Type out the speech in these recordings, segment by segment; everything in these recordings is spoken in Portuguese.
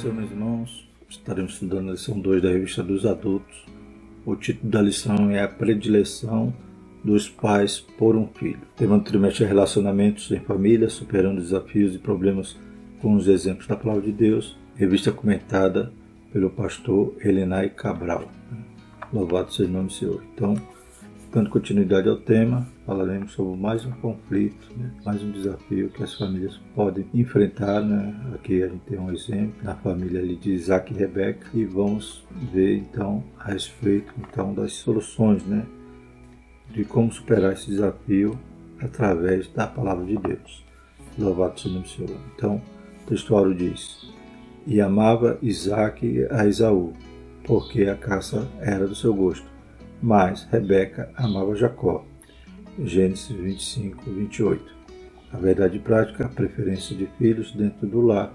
Senhor, meus irmãos. Estaremos estudando a lição 2 da revista dos adultos. O título da lição é A Predileção dos Pais por um Filho. O tema do trimestre é Relacionamentos em Família, superando desafios e problemas com os exemplos da Palavra de Deus. Revista comentada pelo pastor Elenai Cabral. Louvado seja o nome do Senhor. Então, Dando continuidade ao tema, falaremos sobre mais um conflito, né? mais um desafio que as famílias podem enfrentar. Né? Aqui a gente tem um exemplo na família de Isaac e Rebeca e vamos ver então a respeito então das soluções, né? de como superar esse desafio através da palavra de Deus. Louvado seja o Senhor. Então, o textuário diz: E amava Isaac a Esaú, porque a caça era do seu gosto mas Rebeca amava Jacó. Gênesis 25, 28. A verdade prática, a preferência de filhos dentro do lar,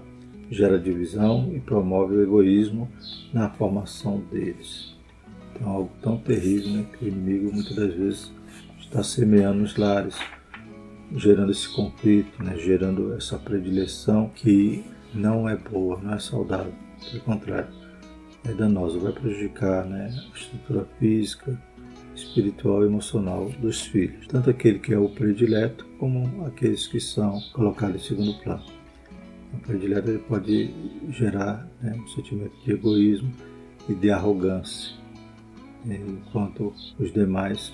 gera divisão e promove o egoísmo na formação deles. Então, algo tão terrível né, que o inimigo muitas das vezes está semeando nos lares, gerando esse conflito, né, gerando essa predileção que não é boa, não é saudável. Pelo contrário, é danosa, vai prejudicar né, a estrutura física, espiritual e emocional dos filhos, tanto aquele que é o predileto como aqueles que são colocados em segundo plano. O predileto pode gerar né, um sentimento de egoísmo e de arrogância, enquanto os demais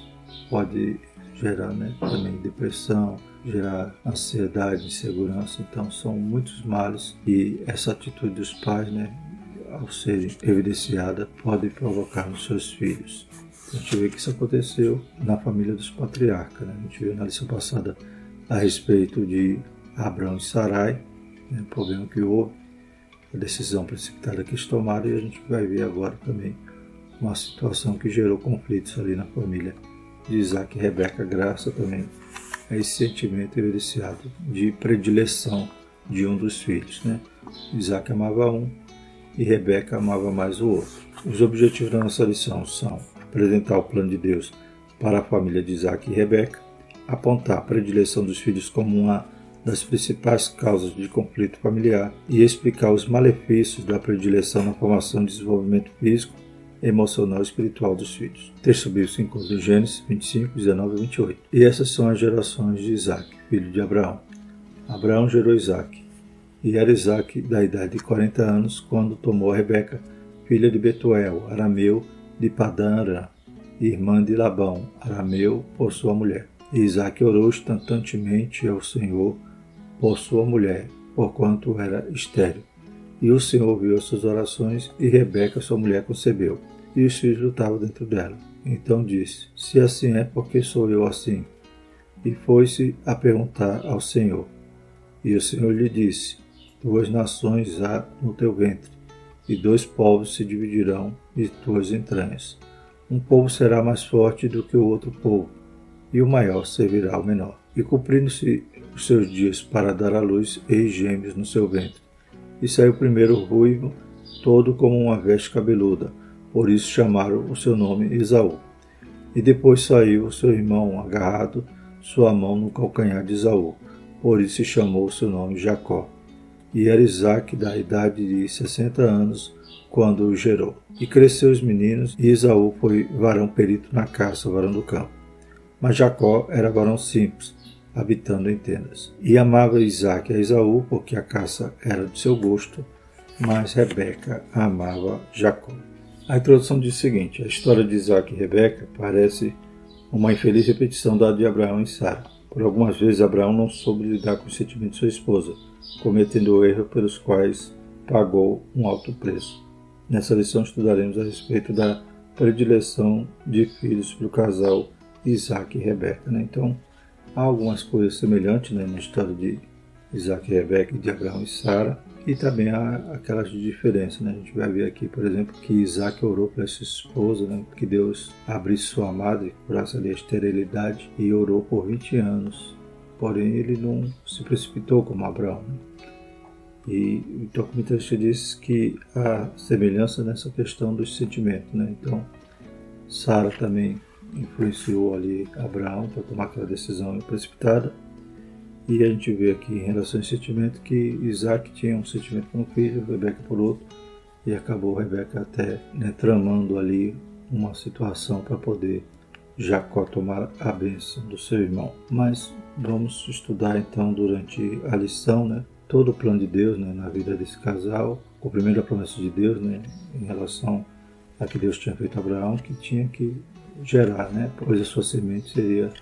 pode gerar né, também depressão, gerar ansiedade, insegurança. Então são muitos males e essa atitude dos pais, né, ao ser evidenciada, pode provocar nos seus filhos. A gente vê que isso aconteceu na família dos patriarcas. Né? A gente viu na lição passada a respeito de Abraão e Sarai, né? o problema que houve, a decisão precipitada que eles tomaram, e a gente vai ver agora também uma situação que gerou conflitos ali na família de Isaac e Rebeca, graças também a esse sentimento evidenciado de predileção de um dos filhos. Né? Isaac amava um, e Rebeca amava mais o outro. Os objetivos da nossa lição são apresentar o plano de Deus para a família de Isaac e Rebeca, apontar a predileção dos filhos como uma das principais causas de conflito familiar e explicar os malefícios da predileção na formação e desenvolvimento físico, emocional e espiritual dos filhos. Texto bíblico encontra em Gênesis 25, 19 e 28. E essas são as gerações de Isaac, filho de Abraão. Abraão gerou Isaac. E era Isaac da idade de 40 anos quando tomou Rebeca, filha de Betuel, arameu de Padã irmã de Labão, arameu, por sua mulher. E Isaac orou instantaneamente ao Senhor por sua mulher, porquanto era estéril. E o Senhor ouviu as suas orações, e Rebeca, sua mulher, concebeu. E os filhos lutavam dentro dela. Então disse: Se assim é, por que sou eu assim? E foi-se a perguntar ao Senhor. E o Senhor lhe disse: Duas nações há no teu ventre, e dois povos se dividirão de tuas entranhas. Um povo será mais forte do que o outro povo, e o maior servirá ao menor. E cumprindo-se os seus dias para dar à luz, eis gêmeos no seu ventre. E saiu primeiro ruivo, todo como uma veste cabeluda, por isso chamaram o seu nome Esaú. E depois saiu seu irmão agarrado, sua mão no calcanhar de Esaú, por isso chamou o seu nome Jacó e era Isaac da idade de sessenta anos quando o gerou. E cresceu os meninos, e Esaú foi varão perito na caça, varão do campo. Mas Jacó era varão simples, habitando em tendas. E amava Isaac a Esaú, porque a caça era de seu gosto, mas Rebeca amava Jacó. A introdução diz o seguinte: a história de Isaac e Rebeca parece uma infeliz repetição da de Abraão e Sara. Por algumas vezes Abraão não soube lidar com os sentimentos de sua esposa, cometendo erros pelos quais pagou um alto preço. Nessa lição estudaremos a respeito da predileção de filhos para o casal Isaac e Rebeca. Né? Então, há algumas coisas semelhantes né, na história de Isaac e Rebeca de Abraão e Sara, e também há aquelas diferenças. Né? A gente vai ver aqui, por exemplo, que Isaac orou para sua esposa, né? que Deus abrisse sua madre, curasse a esterilidade, e orou por 20 anos. Porém, ele não se precipitou como Abraão. Né? E o documentarista diz que há semelhança nessa questão dos sentimentos. Né? Então, Sara também influenciou ali Abraão para tomar aquela decisão precipitada. E a gente vê aqui em relação a esse sentimento que Isaac tinha um sentimento por um filho, Rebeca por outro, e acabou Rebeca até né, tramando ali uma situação para poder Jacó tomar a bênção do seu irmão. Mas vamos estudar então durante a lição né, todo o plano de Deus né, na vida desse casal, o primeiro a promessa de Deus né, em relação a que Deus tinha feito a Abraão, que tinha que gerar, né, pois a sua semente seria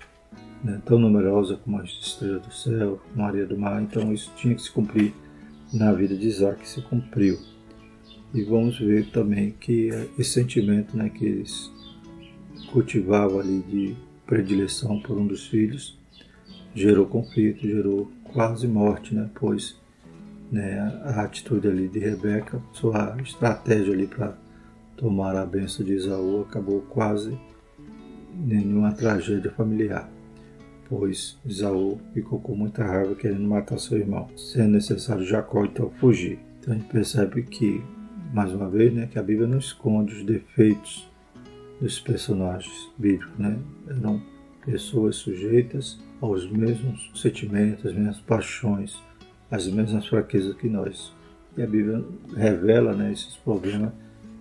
né, tão numerosa como as estrelas do céu, como a areia do mar, então isso tinha que se cumprir na vida de Isaac, se cumpriu. E vamos ver também que esse sentimento né, que eles cultivavam ali de predileção por um dos filhos gerou conflito, gerou quase morte, né, pois né, a atitude ali de Rebeca, sua estratégia ali para tomar a benção de Isaú acabou quase em uma tragédia familiar pois Isaú ficou com muita raiva querendo matar seu irmão, sendo necessário Jacó então fugir. Então a gente percebe que, mais uma vez, né, que a Bíblia não esconde os defeitos dos personagens bíblicos, né? Eram pessoas sujeitas aos mesmos sentimentos, às mesmas paixões, às mesmas fraquezas que nós. E a Bíblia revela né, esses problemas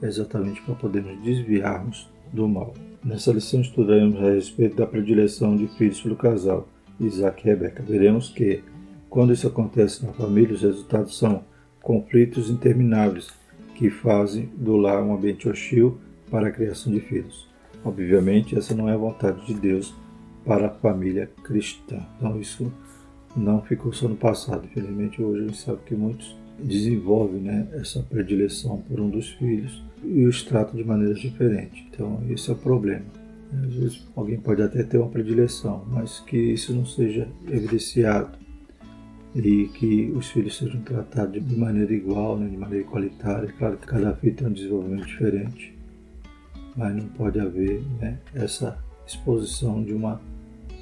exatamente para podermos desviarmos do mal. Nessa lição estudaremos a respeito da predileção de filhos pelo casal, Isaac e Rebeca. Veremos que, quando isso acontece na família, os resultados são conflitos intermináveis que fazem do lar um ambiente hostil para a criação de filhos. Obviamente, essa não é a vontade de Deus para a família cristã. Então, isso não ficou só no passado. Infelizmente, hoje a gente sabe que muitos desenvolvem né, essa predileção por um dos filhos e os trata de maneiras diferentes. Então, esse é o problema. Às vezes, alguém pode até ter uma predileção, mas que isso não seja evidenciado e que os filhos sejam tratados de maneira igual, né, de maneira igualitária. Claro que cada filho tem um desenvolvimento diferente, mas não pode haver né, essa exposição de uma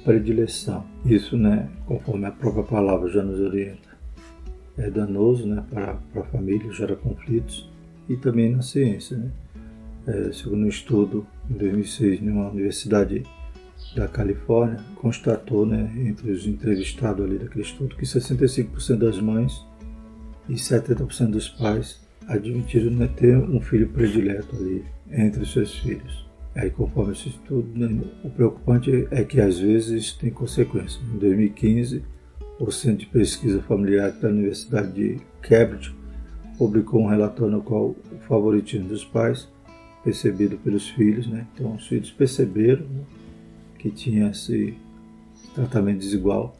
predileção. Isso, né, conforme a própria palavra já nos orienta, é danoso né, para, para a família, gera conflitos e também na ciência. Né? É, segundo um estudo em 2006 numa universidade da Califórnia, constatou né, entre os entrevistados ali daquele estudo que 65% das mães e 70% dos pais admitiram né, ter um filho predileto ali entre os seus filhos. Aí, conforme esse estudo, né, o preocupante é que às vezes tem consequências. Em 2015, o Centro de Pesquisa Familiar da Universidade de Cambridge publicou um relatório no qual o favoritismo dos pais, percebido pelos filhos, né? então os filhos perceberam né, que tinha esse tratamento desigual,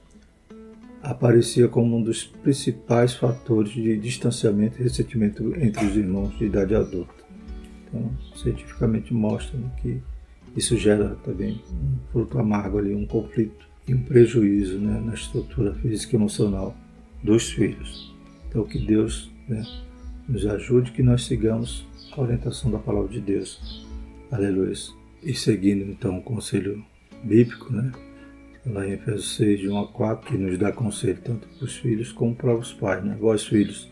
aparecia como um dos principais fatores de distanciamento e ressentimento entre os irmãos de idade adulta. Então, cientificamente mostra né, que isso gera também um fruto amargo ali, um conflito e um prejuízo né, na estrutura física e emocional dos filhos. Então, que Deus né, nos ajude, que nós sigamos a orientação da palavra de Deus. Aleluia. E seguindo então o conselho bíblico, né? Lá em Efésios 6, de 1 a 4, que nos dá conselho tanto para os filhos como para os pais, né? Vós, filhos,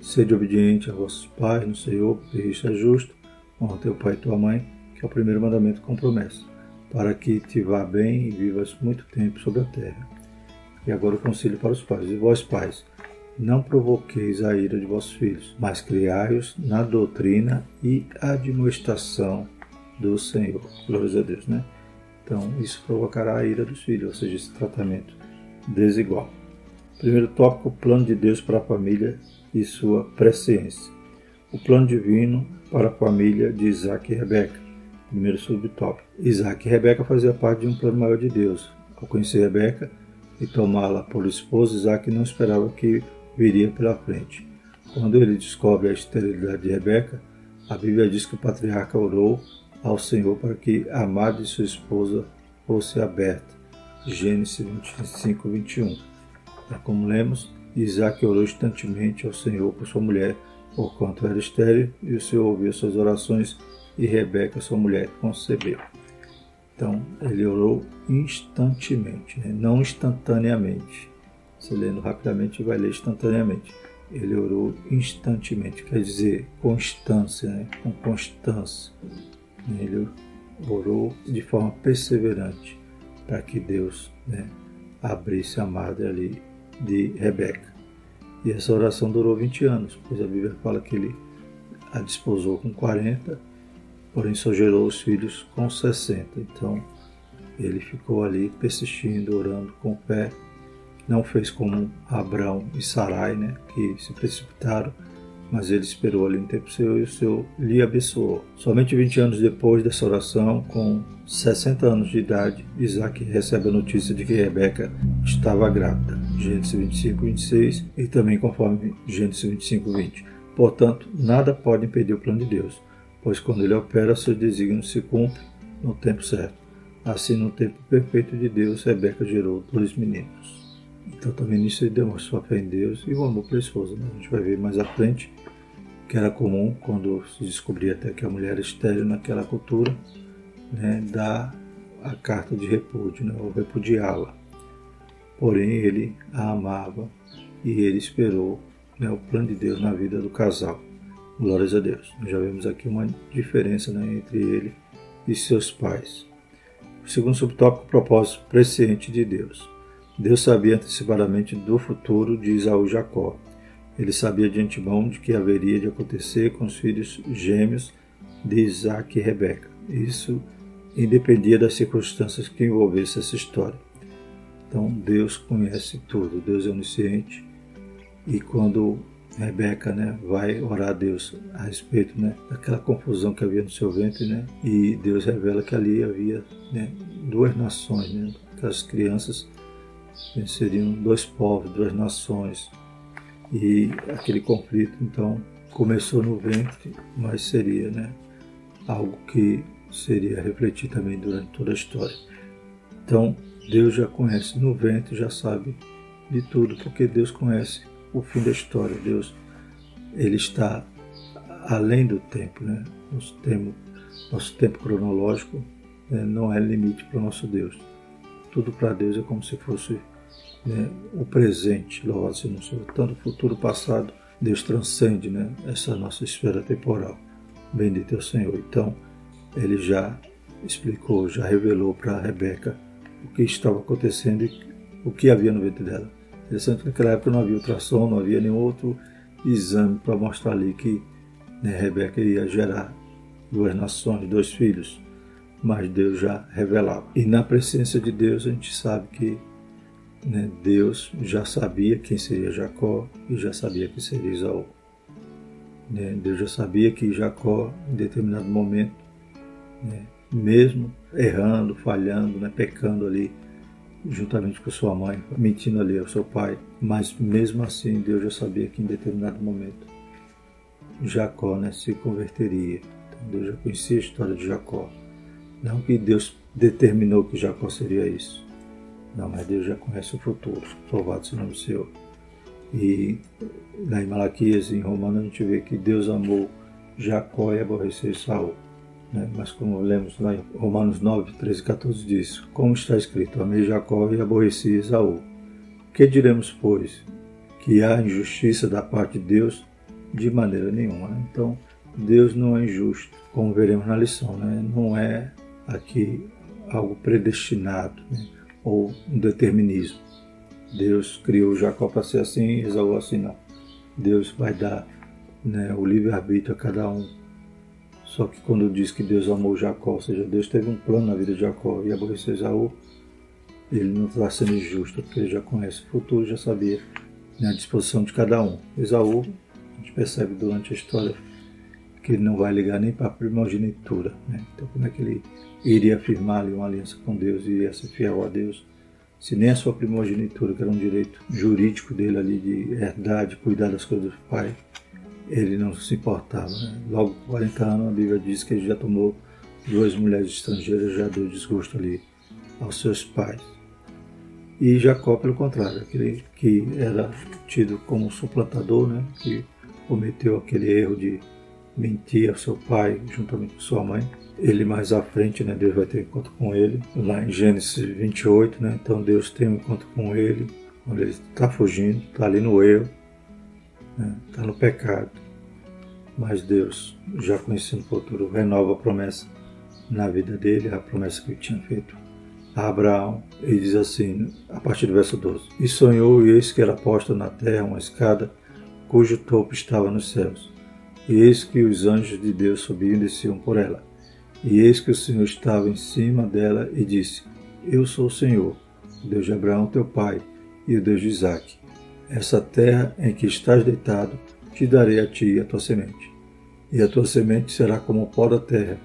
sede obediente a vossos pais no Senhor, porque isso é justo. Honra teu pai e tua mãe, que é o primeiro mandamento com promessa, para que te vá bem e vivas muito tempo sobre a terra. E agora o conselho para os pais. E vós, pais, não provoqueis a ira de vossos filhos, mas criai-os na doutrina e admoestação do Senhor. Glórias a Deus, né? Então, isso provocará a ira dos filhos, ou seja, esse tratamento desigual. Primeiro tópico, plano de Deus para a família e sua presciência. O plano divino para a família de Isaac e Rebeca. Primeiro subtópico. Isaac e Rebeca faziam parte de um plano maior de Deus. Ao conhecer Rebeca e tomá-la por esposa, Isaac não esperava que viria pela frente. Quando ele descobre a esterilidade de Rebeca, a Bíblia diz que o patriarca orou ao Senhor para que a amada de sua esposa fosse aberta. Gênesis 25, 21. É como lemos, Isaac orou instantemente ao Senhor por sua mulher, porquanto era estéril, e o Senhor ouviu suas orações, e Rebeca, sua mulher, concebeu. Então, ele orou instantemente, né? não instantaneamente. Você lendo rapidamente vai ler instantaneamente. Ele orou instantemente, quer dizer, constância, né? com constância. Ele orou de forma perseverante para que Deus né, abrisse a madre ali de Rebeca. E essa oração durou 20 anos, pois a Bíblia fala que ele a desposou com 40, porém só gerou os filhos com 60. Então ele ficou ali persistindo, orando com fé. Não fez como Abraão e Sarai, né, que se precipitaram, mas ele esperou ali um tempo seu e o Senhor lhe abençoou. Somente 20 anos depois dessa oração, com 60 anos de idade, Isaac recebe a notícia de que Rebeca estava grávida. Gênesis 25, 26 e também conforme Gênesis 25, 20. Portanto, nada pode impedir o plano de Deus, pois quando ele opera, seus desígnios se cumprem no tempo certo. Assim, no tempo perfeito de Deus, Rebeca gerou dois meninos. Então, também nisso ele demonstra sua fé em Deus e o amor pela esposa. Né? A gente vai ver mais à frente que era comum quando se descobria até que a mulher era estéril naquela cultura, né, dar a carta de repúdio, né, ou repudiá-la. Porém, ele a amava e ele esperou né, o plano de Deus na vida do casal. Glórias a Deus. Já vemos aqui uma diferença né, entre ele e seus pais. O segundo subtópico, propósito presciente de Deus. Deus sabia antecipadamente do futuro de Isaú e Jacó. Ele sabia de antemão de que haveria de acontecer com os filhos gêmeos de Isaac e Rebeca. Isso independia das circunstâncias que envolvessem essa história. Então Deus conhece tudo, Deus é onisciente. E quando Rebeca né, vai orar a Deus a respeito né, daquela confusão que havia no seu ventre, né, e Deus revela que ali havia né, duas nações, né, aquelas crianças seriam dois povos, duas nações. E aquele conflito, então, começou no ventre, mas seria né, algo que seria refletir também durante toda a história. Então, Deus já conhece no ventre, já sabe de tudo, porque Deus conhece o fim da história. Deus, ele está além do tempo, né? Nosso tempo, nosso tempo cronológico né, não é limite para o nosso Deus. Tudo para Deus é como se fosse né, o presente, louvado seja o Senhor. Tanto o futuro, passado, Deus transcende né, essa nossa esfera temporal. Bendito é o Senhor. Então, ele já explicou, já revelou para Rebeca o que estava acontecendo e o que havia no ventre dela. Interessante que naquela época não havia ultrassom, não havia nenhum outro exame para mostrar ali que né, Rebeca ia gerar duas nações, dois filhos, mas Deus já revelava. E na presença de Deus a gente sabe que né, Deus já sabia quem seria Jacó e já sabia quem seria Isaú. Né, Deus já sabia que Jacó, em determinado momento, né, mesmo errando, falhando, né, pecando ali, juntamente com sua mãe, mentindo ali ao seu pai, mas mesmo assim Deus já sabia que em determinado momento Jacó né, se converteria. Então Deus já conhecia a história de Jacó. Não que Deus determinou que Jacó seria isso, não, mas Deus já conhece o futuro. Louvado seja o nome do Senhor. E lá em Malaquias, em Romanos, a gente vê que Deus amou Jacó e aborreceu Saul. Né? Mas como lemos lá em Romanos 9, 13 e 14 diz, como está escrito, amei Jacó e aborreci Esaú. Que diremos, pois? Que há injustiça da parte de Deus? De maneira nenhuma. Então, Deus não é injusto, como veremos na lição. Né? Não é aqui algo predestinado. Né? ou um determinismo. Deus criou Jacó para ser assim e Esaú assim não. Deus vai dar né, o livre-arbítrio a cada um. Só que quando diz que Deus amou Jacó, ou seja, Deus teve um plano na vida de Jacó e aborreceu Esaú, ele não está sendo injusto, porque ele já conhece o futuro, já sabia né, a disposição de cada um. Esaú, a gente percebe durante a história que ele não vai ligar nem para a primogenitura. Né? Então, como é que ele iria afirmar ali uma aliança com Deus e ia ser fiel a Deus, se nem a sua primogenitura, que era um direito jurídico dele ali de herdar, de cuidar das coisas do pai, ele não se importava. Né? Logo com 40 anos, a Bíblia diz que ele já tomou duas mulheres estrangeiras, já deu desgosto ali aos seus pais. E Jacó, pelo contrário, aquele que era tido como suplantador, né? que cometeu aquele erro de mentir ao seu pai juntamente com sua mãe, ele mais à frente, né, Deus vai ter um encontro com ele, lá em Gênesis 28, né, então Deus tem um encontro com ele, quando ele está fugindo, está ali no erro, está no pecado, mas Deus, já conhecendo o futuro, renova a promessa na vida dele, a promessa que ele tinha feito a Abraão e diz assim, a partir do verso 12: E sonhou, e eis que era posta na terra uma escada, cujo topo estava nos céus. E eis que os anjos de Deus subiam e desciam por ela. E eis que o Senhor estava em cima dela e disse: Eu sou o Senhor, o Deus de Abraão, teu pai, e o Deus de Isaque. Essa terra em que estás deitado, te darei a ti e a tua semente. E a tua semente será como o pó da terra,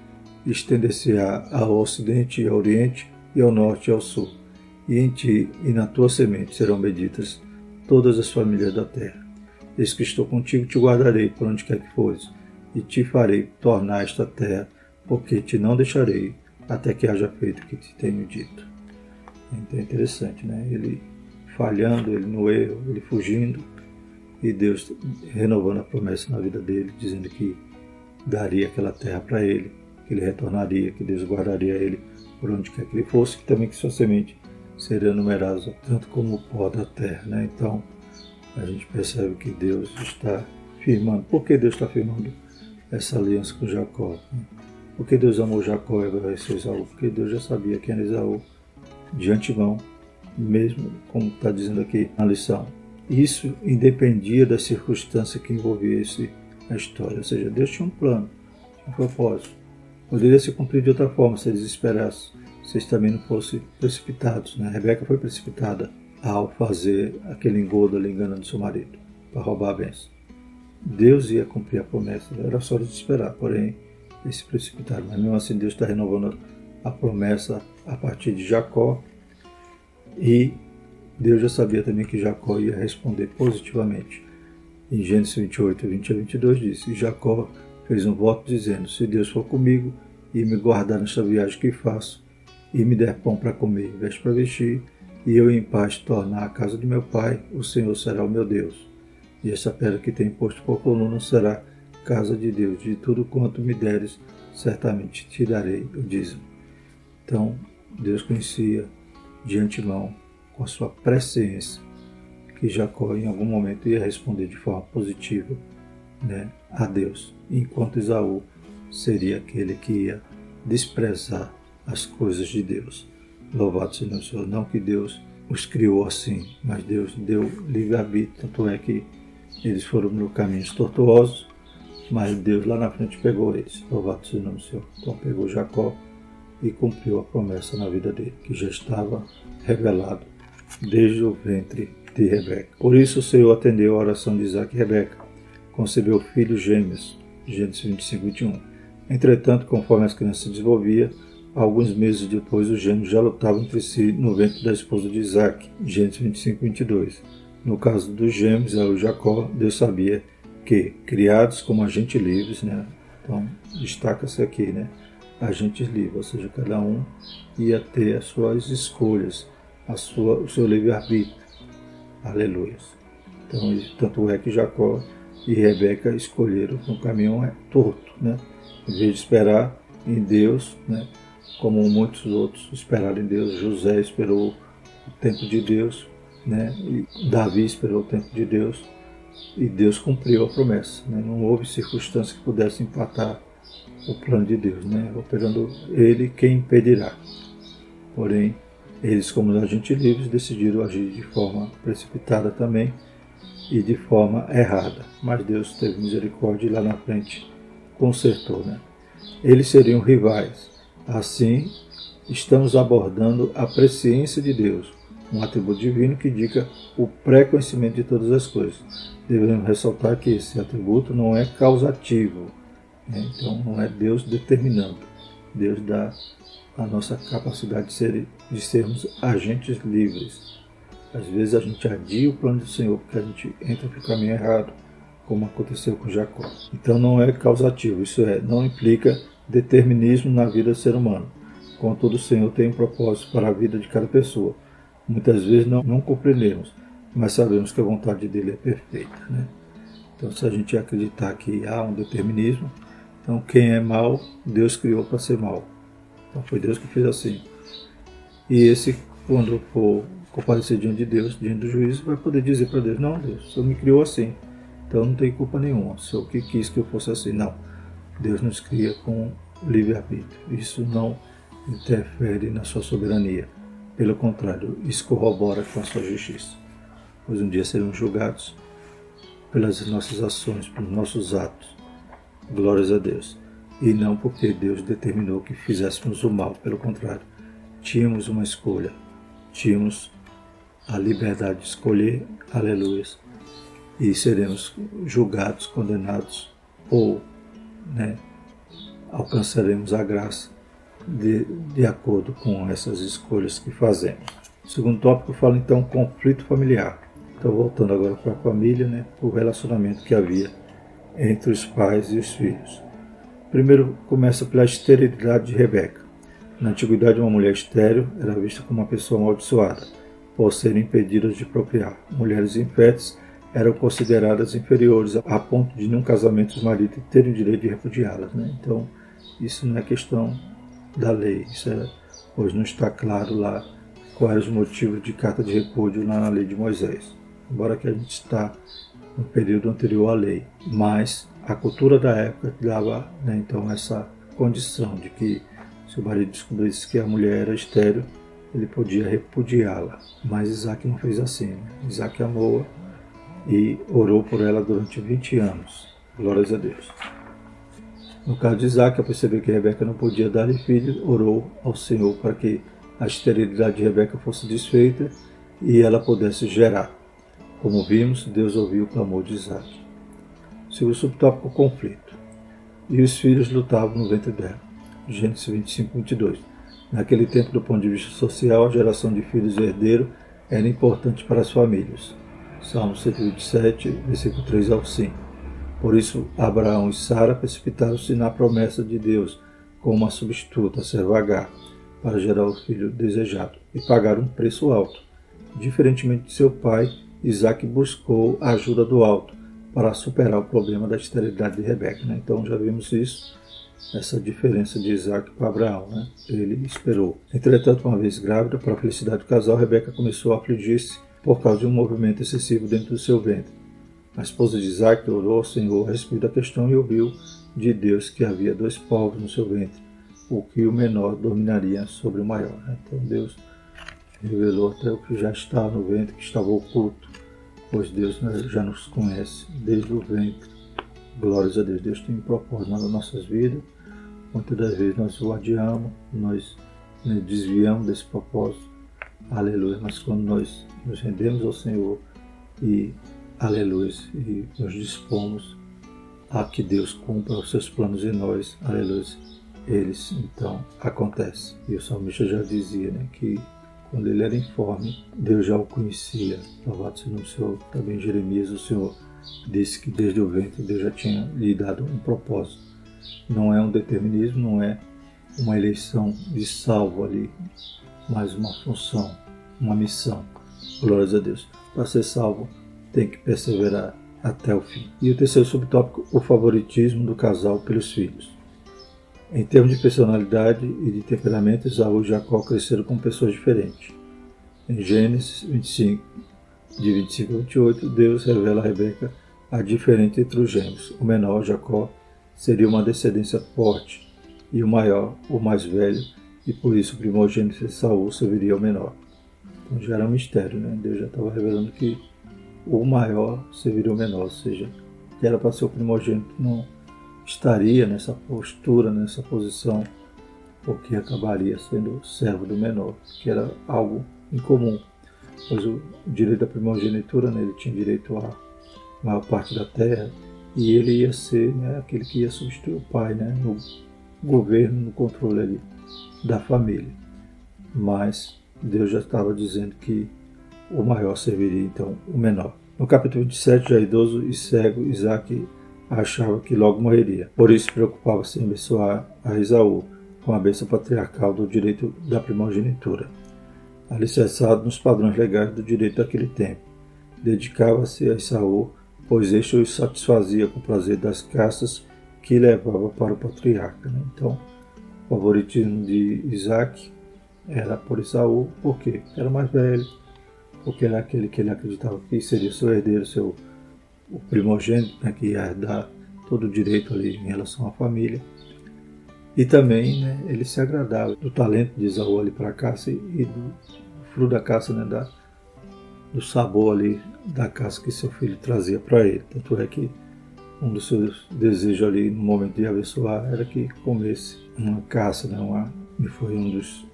estender-se-á ao ocidente e ao oriente, e ao norte e ao sul. E em ti e na tua semente serão benditas todas as famílias da terra. Eis que estou contigo, te guardarei por onde quer que fores, e te farei tornar esta terra, porque te não deixarei até que haja feito o que te tenho dito. Então é interessante, né? Ele falhando, ele no erro, ele fugindo, e Deus renovando a promessa na vida dele, dizendo que daria aquela terra para ele, que ele retornaria, que Deus guardaria ele por onde quer que ele fosse, que também que sua semente seria numerosa tanto como o pó da terra. Né? Então a gente percebe que Deus está firmando. Por que Deus está firmando essa aliança com Jacó? Né? Por que Deus amou Jacó e aborreceu Esaú? Porque Deus já sabia quem era Esaú de antemão, mesmo como está dizendo aqui na lição. Isso independia da circunstância que envolvesse a história. Ou seja, Deus tinha um plano, tinha um propósito. Poderia ser cumprido de outra forma se eles esperassem, se eles também não fossem precipitados. Né? Rebeca foi precipitada ao fazer aquele engodo ali enganando seu marido, para roubar a bênção. Deus ia cumprir a promessa, era só de esperar, porém eles se precipitaram. Mas mesmo assim Deus está renovando a promessa a partir de Jacó e Deus já sabia também que Jacó ia responder positivamente. Em Gênesis 28, 20 a 22 diz, e Jacó fez um voto dizendo: Se Deus for comigo e me guardar nesta viagem que faço, e me der pão para comer, veste para vestir, e eu em paz tornar a casa de meu pai, o Senhor será o meu Deus. E essa pedra que tem posto por coluna será casa de Deus. De tudo quanto me deres, certamente te darei o dízimo. Então, Deus conhecia de antemão, com a sua presciência, que Jacó em algum momento ia responder de forma positiva né, a Deus, enquanto Esaú seria aquele que ia desprezar as coisas de Deus. Louvado seja o Senhor, não que Deus os criou assim, mas Deus deu livre-arbítrio, tanto é que eles foram no caminhos tortuosos, mas Deus lá na frente pegou eles. Louvado seja o Senhor. Então pegou Jacó e cumpriu a promessa na vida dele, que já estava revelado desde o ventre de Rebeca. Por isso o Senhor atendeu a oração de Isaac e Rebeca concebeu filhos gêmeos. Gênesis 25, 21. Entretanto, conforme as crianças se desenvolviam, alguns meses depois os gêmeos já lutavam entre si no ventre da esposa de Isaac. Gênesis 25, 22. No caso dos gêmeos, o Jacó, Deus sabia que, criados como agentes livres, né? então destaca-se aqui, né? Agentes livres, ou seja, cada um ia ter as suas escolhas, a sua, o seu livre-arbítrio. Aleluia. Então, tanto é que Jacó e Rebeca escolheram um caminho torto, né? Em vez de esperar em Deus, né? Como muitos outros esperaram em Deus, José esperou o tempo de Deus, né? E Davi esperou o tempo de Deus e Deus cumpriu a promessa. Né? Não houve circunstância que pudesse empatar o plano de Deus, né? Operando Ele, quem impedirá? Porém, eles, como agentes livres, decidiram agir de forma precipitada também e de forma errada. Mas Deus teve misericórdia e lá na frente consertou. Né? Eles seriam rivais. Assim, estamos abordando a presciência de Deus, um atributo divino que indica o pré-conhecimento de todas as coisas. Devemos ressaltar que esse atributo não é causativo, né? então não é Deus determinando. Deus dá a nossa capacidade de, ser, de sermos agentes livres. Às vezes a gente adia o plano do Senhor porque a gente entra no caminho errado, como aconteceu com Jacó. Então não é causativo, isso é, não implica determinismo na vida do ser humano. Contudo, o Senhor tem um propósito para a vida de cada pessoa. Muitas vezes não, não compreendemos, mas sabemos que a vontade dele é perfeita. Né? Então, se a gente acreditar que há um determinismo, então quem é mal, Deus criou para ser mal. Então foi Deus que fez assim. E esse, quando for comparecer diante de Deus, diante do juízo, vai poder dizer para Deus: Não, Deus, o Senhor me criou assim, então não tem culpa nenhuma. O Senhor que quis que eu fosse assim. Não. Deus nos cria com livre-arbítrio. Isso não interfere na sua soberania. Pelo contrário, isso corrobora com a sua justiça. Pois um dia seremos julgados pelas nossas ações, pelos nossos atos. Glórias a Deus. E não porque Deus determinou que fizéssemos o mal, pelo contrário, tínhamos uma escolha, tínhamos a liberdade de escolher, aleluia, e seremos julgados, condenados, ou né, alcançaremos a graça de, de acordo com essas escolhas que fazemos. Segundo tópico fala então conflito familiar. Então voltando agora para a família, né, o relacionamento que havia entre os pais e os filhos. Primeiro começa pela esterilidade de Rebeca. Na antiguidade, uma mulher estéril era vista como uma pessoa amaldiçoada, por serem impedidas de procriar. Mulheres inférteis eram consideradas inferiores a ponto de, num casamento, os maridos terem o direito de repudiá-las. Né? Então, isso não é questão da lei. Isso é, não está claro lá quais os motivos de carta de repúdio lá na lei de Moisés. Embora que a gente está no período anterior à lei, mas a cultura da época dava né, então essa condição de que se o marido descobrisse que a mulher era estéril, ele podia repudiá-la. Mas Isaac não fez assim. Né? Isaac amou-a e orou por ela durante 20 anos. Glórias a Deus. No caso de Isaac, ao perceber que Rebeca não podia dar-lhe filho, orou ao Senhor para que a esterilidade de Rebeca fosse desfeita e ela pudesse gerar. Como vimos, Deus ouviu o clamor de Isaac. Segundo subtópico, conflito. E os filhos lutavam no ventre dela. Gênesis 25, 22. Naquele tempo, do ponto de vista social, a geração de filhos herdeiros era importante para as famílias. Salmo 127, versículo 3 ao 5. Por isso, Abraão e Sara precipitaram-se na promessa de Deus com uma substituta, a serva Agar, para gerar o filho desejado, e pagaram um preço alto. Diferentemente de seu pai, Isaac buscou a ajuda do alto para superar o problema da esterilidade de Rebeca. Né? Então já vimos isso, essa diferença de Isaac para Abraão. Né? Ele esperou. Entretanto, uma vez grávida, para a felicidade do casal, Rebeca começou a afligir-se por causa de um movimento excessivo dentro do seu ventre. A esposa de Isaac orou ao Senhor a respeito da questão e ouviu de Deus que havia dois povos no seu ventre, o que o menor dominaria sobre o maior. Então Deus revelou até o que já está no ventre, que estava oculto, pois Deus já nos conhece desde o ventre. Glórias a Deus. Deus tem nas nossas vidas. Muitas das vezes nós o adiamos, nós né, desviamos desse propósito. Aleluia. Mas quando nós nos rendemos ao Senhor e aleluia, e nos dispomos a que Deus cumpra os seus planos em nós, aleluia, eles então acontecem. E o salmista já dizia né, que quando ele era informe, Deus já o conhecia. Louvado seja o Senhor. Também Jeremias, o Senhor disse que desde o ventre Deus já tinha lhe dado um propósito. Não é um determinismo, não é uma eleição de salvo ali, mas uma função, uma missão. Glórias a Deus. Para ser salvo, tem que perseverar até o fim. E o terceiro subtópico, o favoritismo do casal pelos filhos. Em termos de personalidade e de temperamento, Esaú e Jacó cresceram com pessoas diferentes. Em Gênesis 25, de 25 a 28, Deus revela a Rebeca a diferença entre os gêmeos. O menor, Jacó, seria uma descendência forte, e o maior, o mais velho, e por isso o primogênito de Saul serviria ao menor. Então já era um mistério, né? Deus já estava revelando que o maior serviria o menor, ou seja, que era para ser o primogênito não estaria nessa postura, nessa posição, porque acabaria sendo servo do menor, que era algo incomum, pois o direito da primogenitura, né, ele tinha direito à maior parte da terra, e ele ia ser né, aquele que ia substituir o pai né, no governo, no controle ali da família. Mas Deus já estava dizendo que o maior serviria então o menor. No capítulo 27, já idoso e cego, Isaac achava que logo morreria. Por isso preocupava-se em abençoar a Esaú com a bênção patriarcal do direito da primogenitura, alicerçado nos padrões legais do direito daquele tempo. Dedicava-se a Esaú, pois este o satisfazia com o prazer das caças que levava para o patriarca. Né? Então, o favoritismo de Isaac era por Esaú, porque era mais velho, porque era aquele que ele acreditava que seria seu herdeiro, seu o primogênito, né, que ia dar todo o direito ali em relação à família. E também né, ele se agradava do talento de Isaú ali para cá e do, fruto da caça, né, da, do sabor ali da caça que seu filho trazia para ele. Tanto é que um dos seus desejos ali no momento de abençoar era que comesse uma caça, né, uma, e foi um dos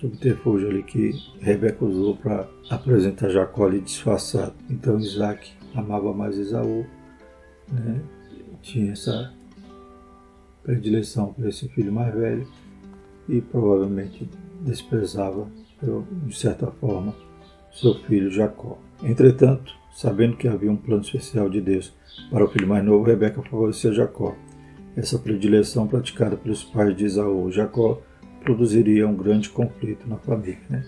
subterfúgios ali que Rebeca usou para apresentar Jacó ali disfarçado. Então Isaac amava mais Esaú, né, tinha essa predileção por esse filho mais velho e provavelmente desprezava, de certa forma, seu filho Jacó. Entretanto, sabendo que havia um plano especial de Deus para o filho mais novo, Rebeca favorecia Jacó. Essa predileção praticada pelos pais de Esaú e Jacó produziria um grande conflito na família. Né?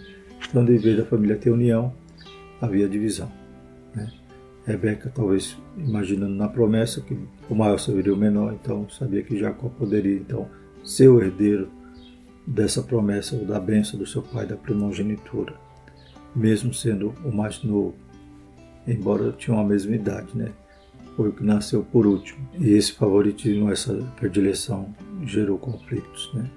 Então, em vez da família ter união, havia divisão. Né? Rebeca, talvez imaginando na promessa que o maior seria o menor, então sabia que Jacó poderia então ser o herdeiro dessa promessa ou da bênção do seu pai da primogenitura, mesmo sendo o mais novo, embora tinham a mesma idade, né? Foi o que nasceu por último. E esse favoritismo, essa predileção gerou conflitos, né?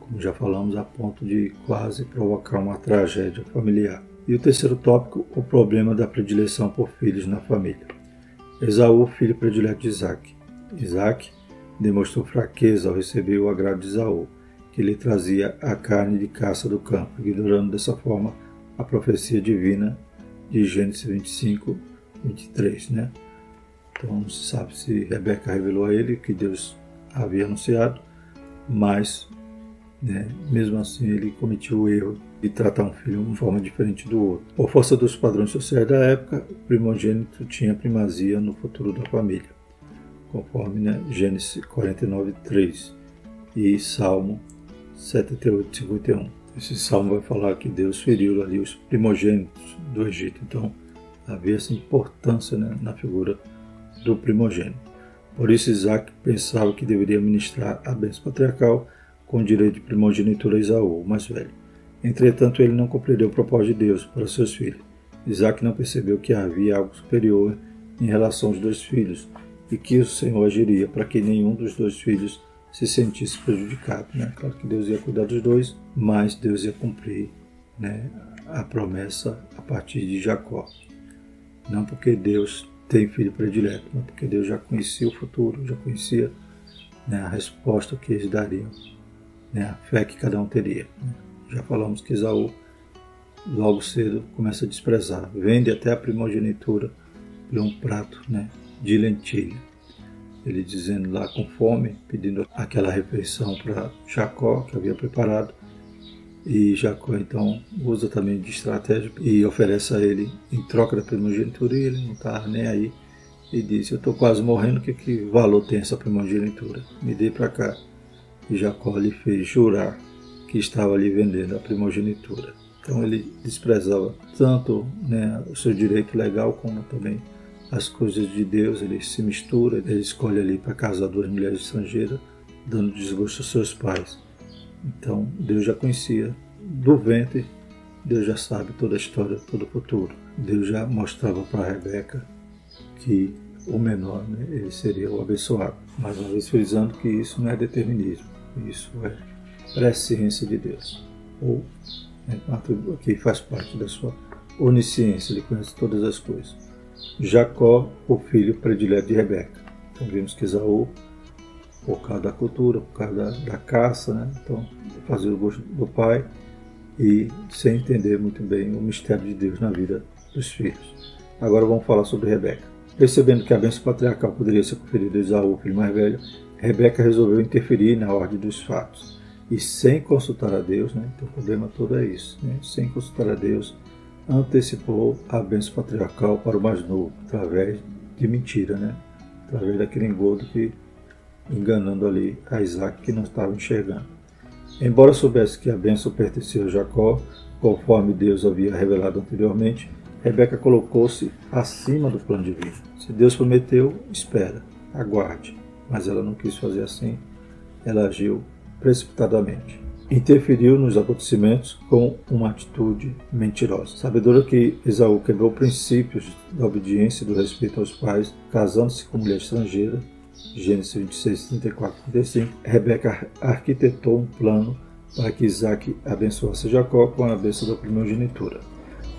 Como já falamos, a ponto de quase provocar uma tragédia familiar. E o terceiro tópico, o problema da predileção por filhos na família. Esaú, filho predileto de Isaac. Isaac demonstrou fraqueza ao receber o agrado de Esaú que lhe trazia a carne de caça do campo, ignorando dessa forma a profecia divina de Gênesis 25, 23. Né? Então não se sabe se Rebeca revelou a ele que Deus havia anunciado, mas né, mesmo assim ele cometeu o erro de tratar um filho de uma forma diferente do outro. Por força dos padrões sociais da época, o primogênito tinha primazia no futuro da família, conforme né, Gênesis 49, 3 e Salmo 78, 51. Esse salmo vai falar que Deus feriu ali os primogênitos do Egito. Então, havia essa importância né, na figura do primogênito. Por isso, Isaac pensava que deveria ministrar a bênção patriarcal com direito de primogenitura a Isaú, o mais velho. Entretanto, ele não compreendeu o propósito de Deus para seus filhos. Isaac não percebeu que havia algo superior em relação aos dois filhos e que o Senhor agiria para que nenhum dos dois filhos se sentisse prejudicado. Né? Claro que Deus ia cuidar dos dois, mas Deus ia cumprir né, a promessa a partir de Jacó. Não porque Deus tem filho predileto, mas porque Deus já conhecia o futuro, já conhecia né, a resposta que eles dariam, né, a fé que cada um teria. Né? Já falamos que Esaú logo cedo começa a desprezar, vende até a primogenitura por um prato né, de lentilha ele dizendo lá com fome, pedindo aquela refeição para Jacó que havia preparado. E Jacó então usa também de estratégia e oferece a ele em troca da primogenitura e ele não está nem aí e diz: Eu estou quase morrendo, que, que valor tem essa primogenitura? Me dê para cá. E Jacó lhe fez jurar que estava ali vendendo a primogenitura. Então ele desprezava tanto né, o seu direito legal como também as coisas de Deus, ele se mistura, ele escolhe ali para casar duas mulheres estrangeiras, dando desgosto aos seus pais. Então, Deus já conhecia do ventre, Deus já sabe toda a história, todo o futuro. Deus já mostrava para Rebeca que o menor, né, ele seria o abençoado. Mais uma vez frisando que isso não é determinismo, isso é presciência de Deus. Ou né, que faz parte da sua onisciência, ele conhece todas as coisas. Jacó, o filho predileto de Rebeca. Então vimos que Esaú, por causa da cultura, por causa da, da caça, né? então fazia o gosto do pai e sem entender muito bem o mistério de Deus na vida dos filhos. Agora vamos falar sobre Rebeca. Percebendo que a bênção patriarcal poderia ser conferida a Esaú, o filho mais velho, Rebeca resolveu interferir na ordem dos fatos. E sem consultar a Deus, né? então o problema todo é isso, né? sem consultar a Deus, antecipou a bênção patriarcal para o mais novo, através de mentira, né? através daquele engodo que enganando ali a Isaac que não estava enxergando. Embora soubesse que a bênção pertencia a Jacó, conforme Deus havia revelado anteriormente, Rebeca colocou-se acima do plano divino. Se Deus prometeu, espera, aguarde. Mas ela não quis fazer assim, ela agiu precipitadamente interferiu nos acontecimentos com uma atitude mentirosa. Sabedora que Esaú quebrou princípios da obediência e do respeito aos pais, casando-se com mulher estrangeira, Gênesis 26, 34 35, Rebeca arquitetou um plano para que Isaac abençoasse Jacó com a bênção da primogenitura.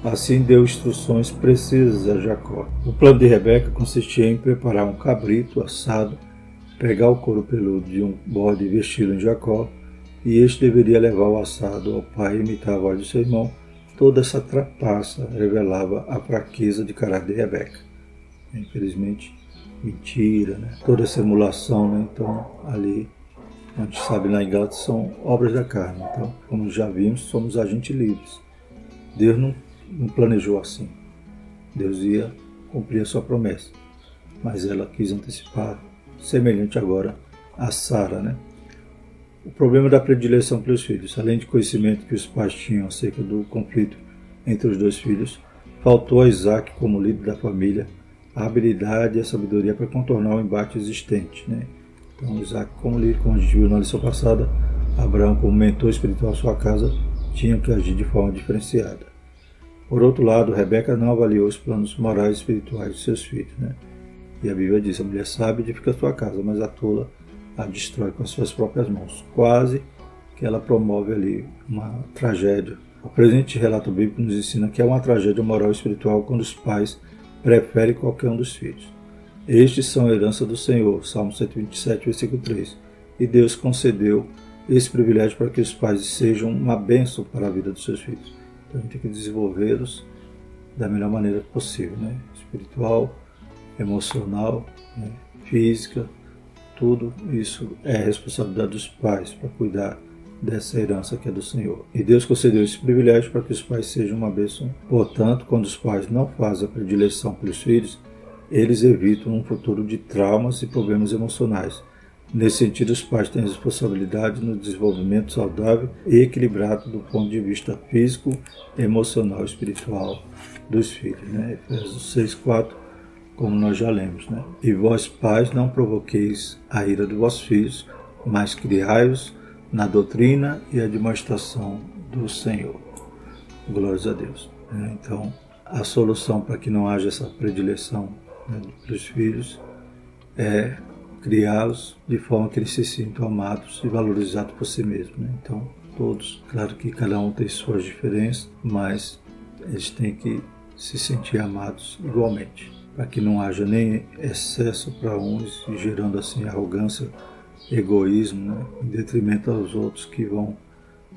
Assim deu instruções precisas a Jacó. O plano de Rebeca consistia em preparar um cabrito assado, pegar o couro peludo de um bode e vesti-lo em Jacó, e este deveria levar o assado ao pai e imitar a voz de seu irmão. Toda essa trapaça revelava a fraqueza de caráter de Rebeca. Infelizmente, mentira, né? toda essa emulação, né? então ali a gente sabe em Gálatas são obras da carne. Então, como já vimos, somos agentes livres. Deus não, não planejou assim. Deus ia cumprir a sua promessa. Mas ela quis antecipar, semelhante agora a Sara, né? O problema da predileção pelos filhos, além de conhecimento que os pais tinham acerca do conflito entre os dois filhos, faltou a Isaac, como líder da família, a habilidade e a sabedoria para contornar o embate existente, né? Então, Isaac, como, ele, como a gente viu na lição passada, Abraão, como mentor espiritual de sua casa, tinha que agir de forma diferenciada. Por outro lado, Rebeca não avaliou os planos morais e espirituais de seus filhos. Né? E a Bíblia diz: a mulher sábia edifica a sua casa, mas a tola a destrói com as suas próprias mãos. Quase que ela promove ali uma tragédia. O presente relato bíblico nos ensina que é uma tragédia moral e espiritual quando os pais preferem qualquer um dos filhos. Estes são a herança do Senhor, Salmo 127, versículo 3. E Deus concedeu esse privilégio para que os pais sejam uma bênção para a vida dos seus filhos. Então a gente tem que desenvolvê-los da melhor maneira possível, né? espiritual, emocional, né? física, tudo isso é responsabilidade dos pais para cuidar dessa herança que é do Senhor. E Deus concedeu esse privilégio para que os pais sejam uma bênção. Portanto, quando os pais não fazem a predileção pelos filhos, eles evitam um futuro de traumas e problemas emocionais. Nesse sentido, os pais têm responsabilidade no desenvolvimento saudável e equilibrado do ponto de vista físico, emocional e espiritual dos filhos. Né? Efésios 6, 4, como nós já lemos. Né? E vós, pais, não provoqueis a ira de vossos filhos, mas criai-os na doutrina e admoestação do Senhor. Glórias a Deus. Né? Então, a solução para que não haja essa predileção né, dos filhos é criá-los de forma que eles se sintam amados e valorizados por si mesmos. Né? Então, todos, claro que cada um tem suas diferenças, mas eles têm que se sentir amados igualmente, para que não haja nem excesso para uns, gerando assim arrogância, egoísmo, né? em detrimento aos outros que vão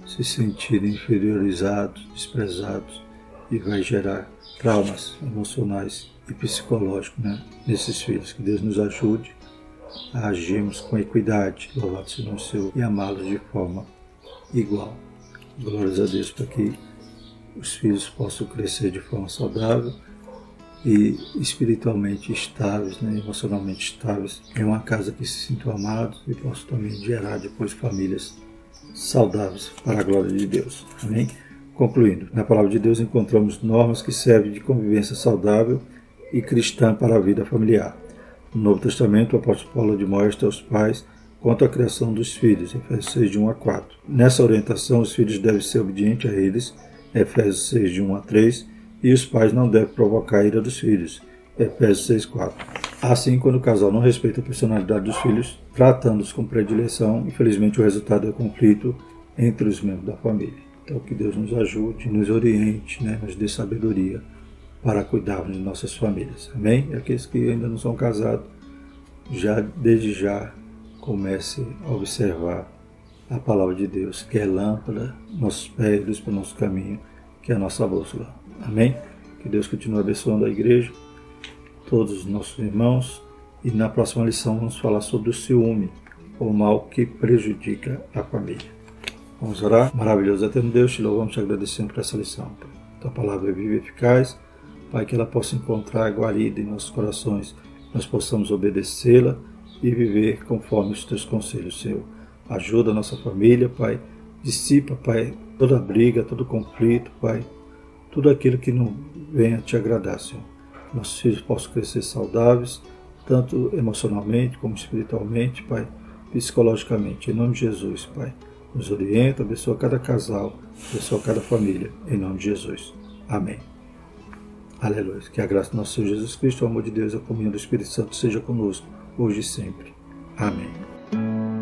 se sentir inferiorizados, desprezados e vai gerar traumas emocionais e psicológico né, nesses filhos. Que Deus nos ajude a agirmos com equidade, louvado seja o Senhor, e amá-los de forma igual. Glórias a Deus para que os filhos possam crescer de forma saudável e espiritualmente estáveis, né, emocionalmente estáveis, em uma casa que se sintam amados e possam também gerar depois famílias saudáveis para a glória de Deus. Amém? Concluindo, na palavra de Deus encontramos normas que servem de convivência saudável e cristã para a vida familiar. No Novo Testamento, o apóstolo Paulo admoesta aos pais quanto à criação dos filhos, Efésios 6, de 1 a 4. Nessa orientação, os filhos devem ser obedientes a eles, Efésios 6, de 1 a 3, e os pais não devem provocar a ira dos filhos, Efésios 6, 4. Assim, quando o casal não respeita a personalidade dos filhos, tratando-os com predileção, infelizmente o resultado é conflito entre os membros da família. Então, que Deus nos ajude, nos oriente, né, nos dê sabedoria para cuidarmos de nossas famílias. Amém? E aqueles que ainda não são casados, já desde já comece a observar a palavra de Deus, que é lâmpada, nossos pés, luz para o nosso caminho, que é a nossa bússola. Amém? Que Deus continue abençoando a igreja, todos os nossos irmãos, e na próxima lição vamos falar sobre o ciúme, o mal que prejudica a família. Vamos orar? Maravilhoso eterno Deus, te louvamos te agradecendo por essa lição. Tua palavra é viva e eficaz Pai, que ela possa encontrar guarida em nossos corações, nós possamos obedecê-la e viver conforme os teus conselhos, Senhor. Ajuda a nossa família, Pai. Dissipa, Pai, toda briga, todo conflito, Pai. Tudo aquilo que não venha te agradar, Senhor. Nossos filhos possam crescer saudáveis, tanto emocionalmente como espiritualmente, Pai, psicologicamente. Em nome de Jesus, Pai. Nos orienta, abençoa cada casal, abençoa cada família. Em nome de Jesus. Amém. Aleluia. Que a graça do nosso Senhor Jesus Cristo, o amor de Deus a comunhão do Espírito Santo seja conosco, hoje e sempre. Amém.